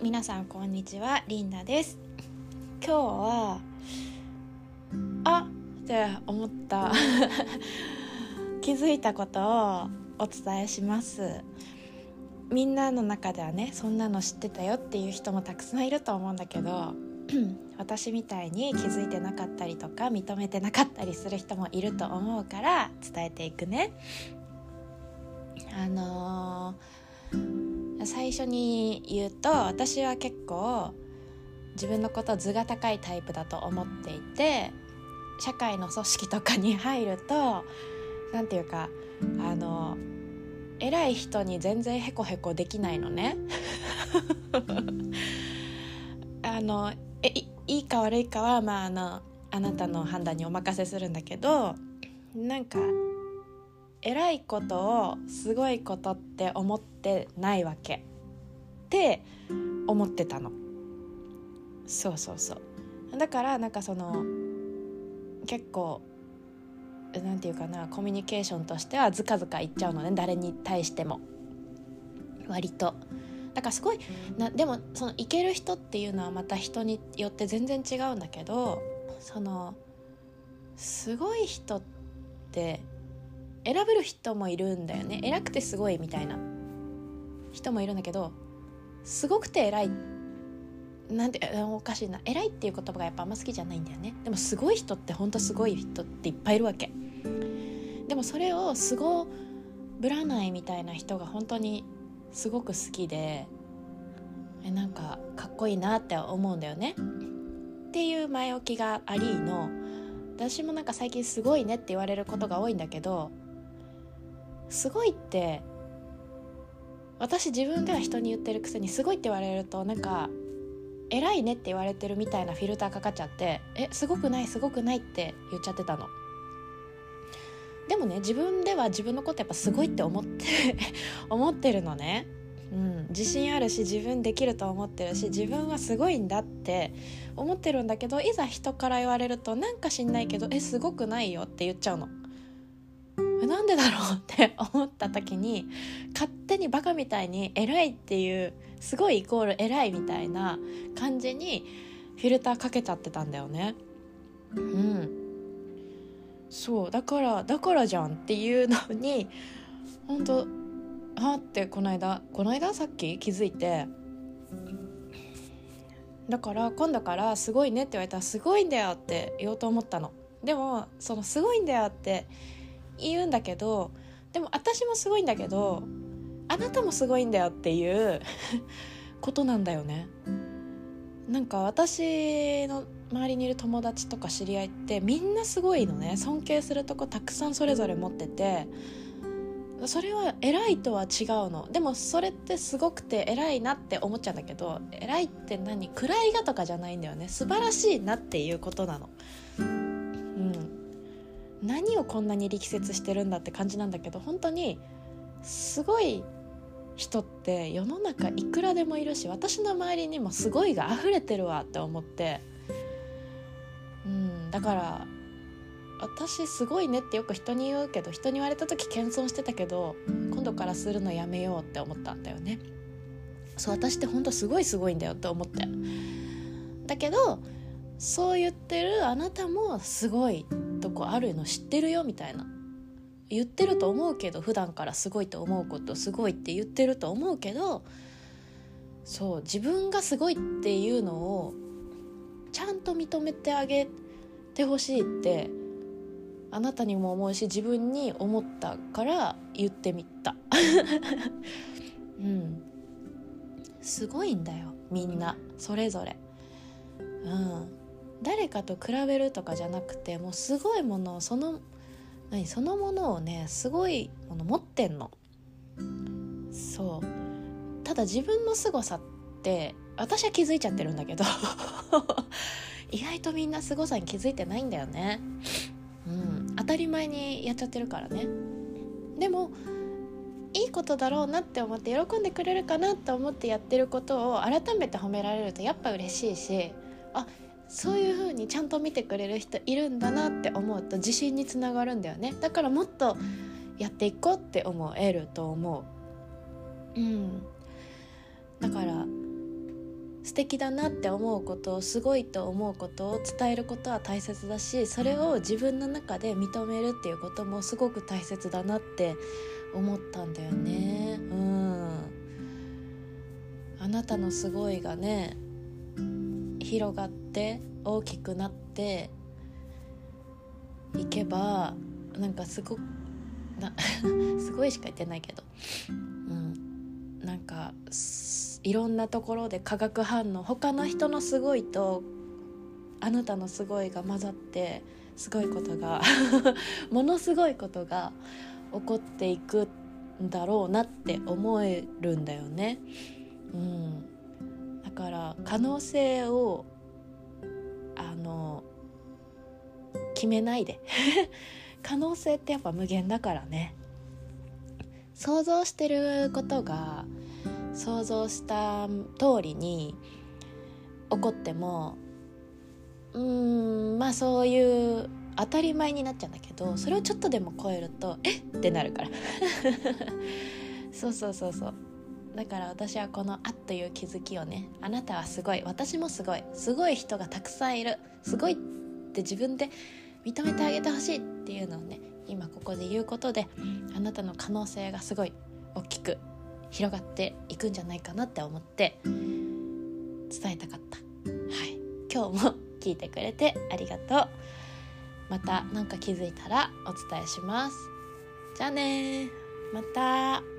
皆さんこんにちはリンダです。今日はあって思った。気づいたことをお伝えします。みんなの中ではねそんなの知ってたよっていう人もたくさんいると思うんだけど 私みたいに気づいてなかったりとか認めてなかったりする人もいると思うから伝えていくね。あのー、最初に言うと私は結構自分のこと図が高いタイプだと思っていて社会の組織とかに入ると何て言うかあの偉い人に全然ヘコヘコできないのね。あのえいいか悪いかは、まあ、あのあなたの判断にお任せするんだけどなんか偉いことをすごいことって思ってないわけ。って思ってたの。そうそうそう。だからなんかその結構なんていうかなコミュニケーションとしてはずかずか言っちゃうのね。誰に対しても。割と。だからすごいなでもそのいける人っていうのはまた人によって全然違うんだけどそのすごい人って選べる人もいるんだよね。偉くてすごいみたいな。人もいるんだけどすごくて偉い。なんておかしいな。偉いっていう言葉がやっぱあんま好きじゃないんだよね。でもすごい人ってほんとすごい人っていっぱいいるわけ。でもそれをすごぶらないみたいな人が本当にすごく好きでえなんかかっこいいなって思うんだよね。っていう前置きがありの私もなんか最近すごいねって言われることが多いんだけどすごいって私自分では人に言ってるくせにすごいって言われるとなんか偉いねって言われてるみたいなフィルターかかっちゃってえすごくないすごくないって言っちゃってたのでもね自分では自分のことやっぱすごいって思って 思ってるのねうん、自信あるし自分できると思ってるし自分はすごいんだって思ってるんだけどいざ人から言われるとなんか知んないけど「えすごくないよ」って言っちゃうの。なんでだろうって 思った時に勝手にバカみたいに偉いっていうすごいイコール偉いみたいな感じにフィルターかけちゃってたんだよね。うん。そう。だからだからじゃんっていうのに本当あってこの間この間？さっき？気づいて。だから今度から「すごいね」って言われたら「すごいんだよ」って言おうと思ったの。でもその「すごいんだよ」って言うんだけどでも私もすごいんだけどあなたもすごいんだよっていう ことなんだよね。なんか私の周りにいる友達とか知り合いってみんなすごいのね。尊敬するとこたくさんそれぞれ持っててそれは偉いとは違うの。でもそれってすごくて偉いなって思っちゃうんだけど偉いって何？位がとかじゃないんだよね。素晴らしいなっていうことなの。何をこんなに力説してるんだって感じなんだけど本当にすごい人って世の中いくらでもいるし私の周りにもすごいが溢れてるわって思ってうんだから私すごいねってよく人に言うけど人に言われた時謙遜してたけど今度からするのやめようって思ったんだよね。そう私ってほんとすごいすごいんだよって思って。だけどそう言ってるあなたもすごいとこあるの知ってるよみたいな。言ってると思うけど普段からすごいと思うことすごいって言ってると思うけどそう自分がすごいっていうのをちゃんと認めてあげてほしいってあなたにも思うし自分に思ったから言ってみた。うん。すごいんだよみんな。それぞれ。うん。誰かと比べるとかじゃなくてもうすごいものをその何そのものをねすごいもの持ってんの。そう。ただ自分の凄さって私は気づいちゃってるんだけど。意外とみんな凄さに気づいてないんだよね。うん。当たり前にやっちゃってるからね。でもいいことだろうなって思って喜んでくれるかなって思ってやってることを改めて褒められるとやっぱ嬉しいしあそういう風にちゃんと見てくれる人いるんだなって思うと自信につながるんだよね。だからもっとやっていこうって思えると思う。うん。だから素敵だなって思うことをすごいと思うことを伝えることは大切だしそれを自分の中で認めるっていうこともすごく大切だなって思ったんだよね。うん。あなたのすごいがね広がって大きくなっていけばなんかすごな すごいしか言ってないけど、うん、なんかいろんなところで化学反応他の人のすごいとあなたのすごいが混ざってすごいことが ものすごいことが起こっていくんだろうなって思えるんだよね。うん、から可能性をあの決めないで。可能性ってやっぱ無限だからね。想像してることが想像した通りに起こってもうーんまあそういう当たり前になっちゃうんだけどそれをちょっとでも超えるとえっ？てなるから。そうそうそうそう。だから私はこの「あっ」という気づきをねあなたはすごい私もすごいすごい人がたくさんいるすごいって自分で認めてあげてほしいっていうのをね今ここで言うことであなたの可能性がすごい大きく広がっていくんじゃないかなって思って伝えたかった。はい、今日も聞いてくれてありがとう。また何か気づいたらお伝えします。じゃあねまた。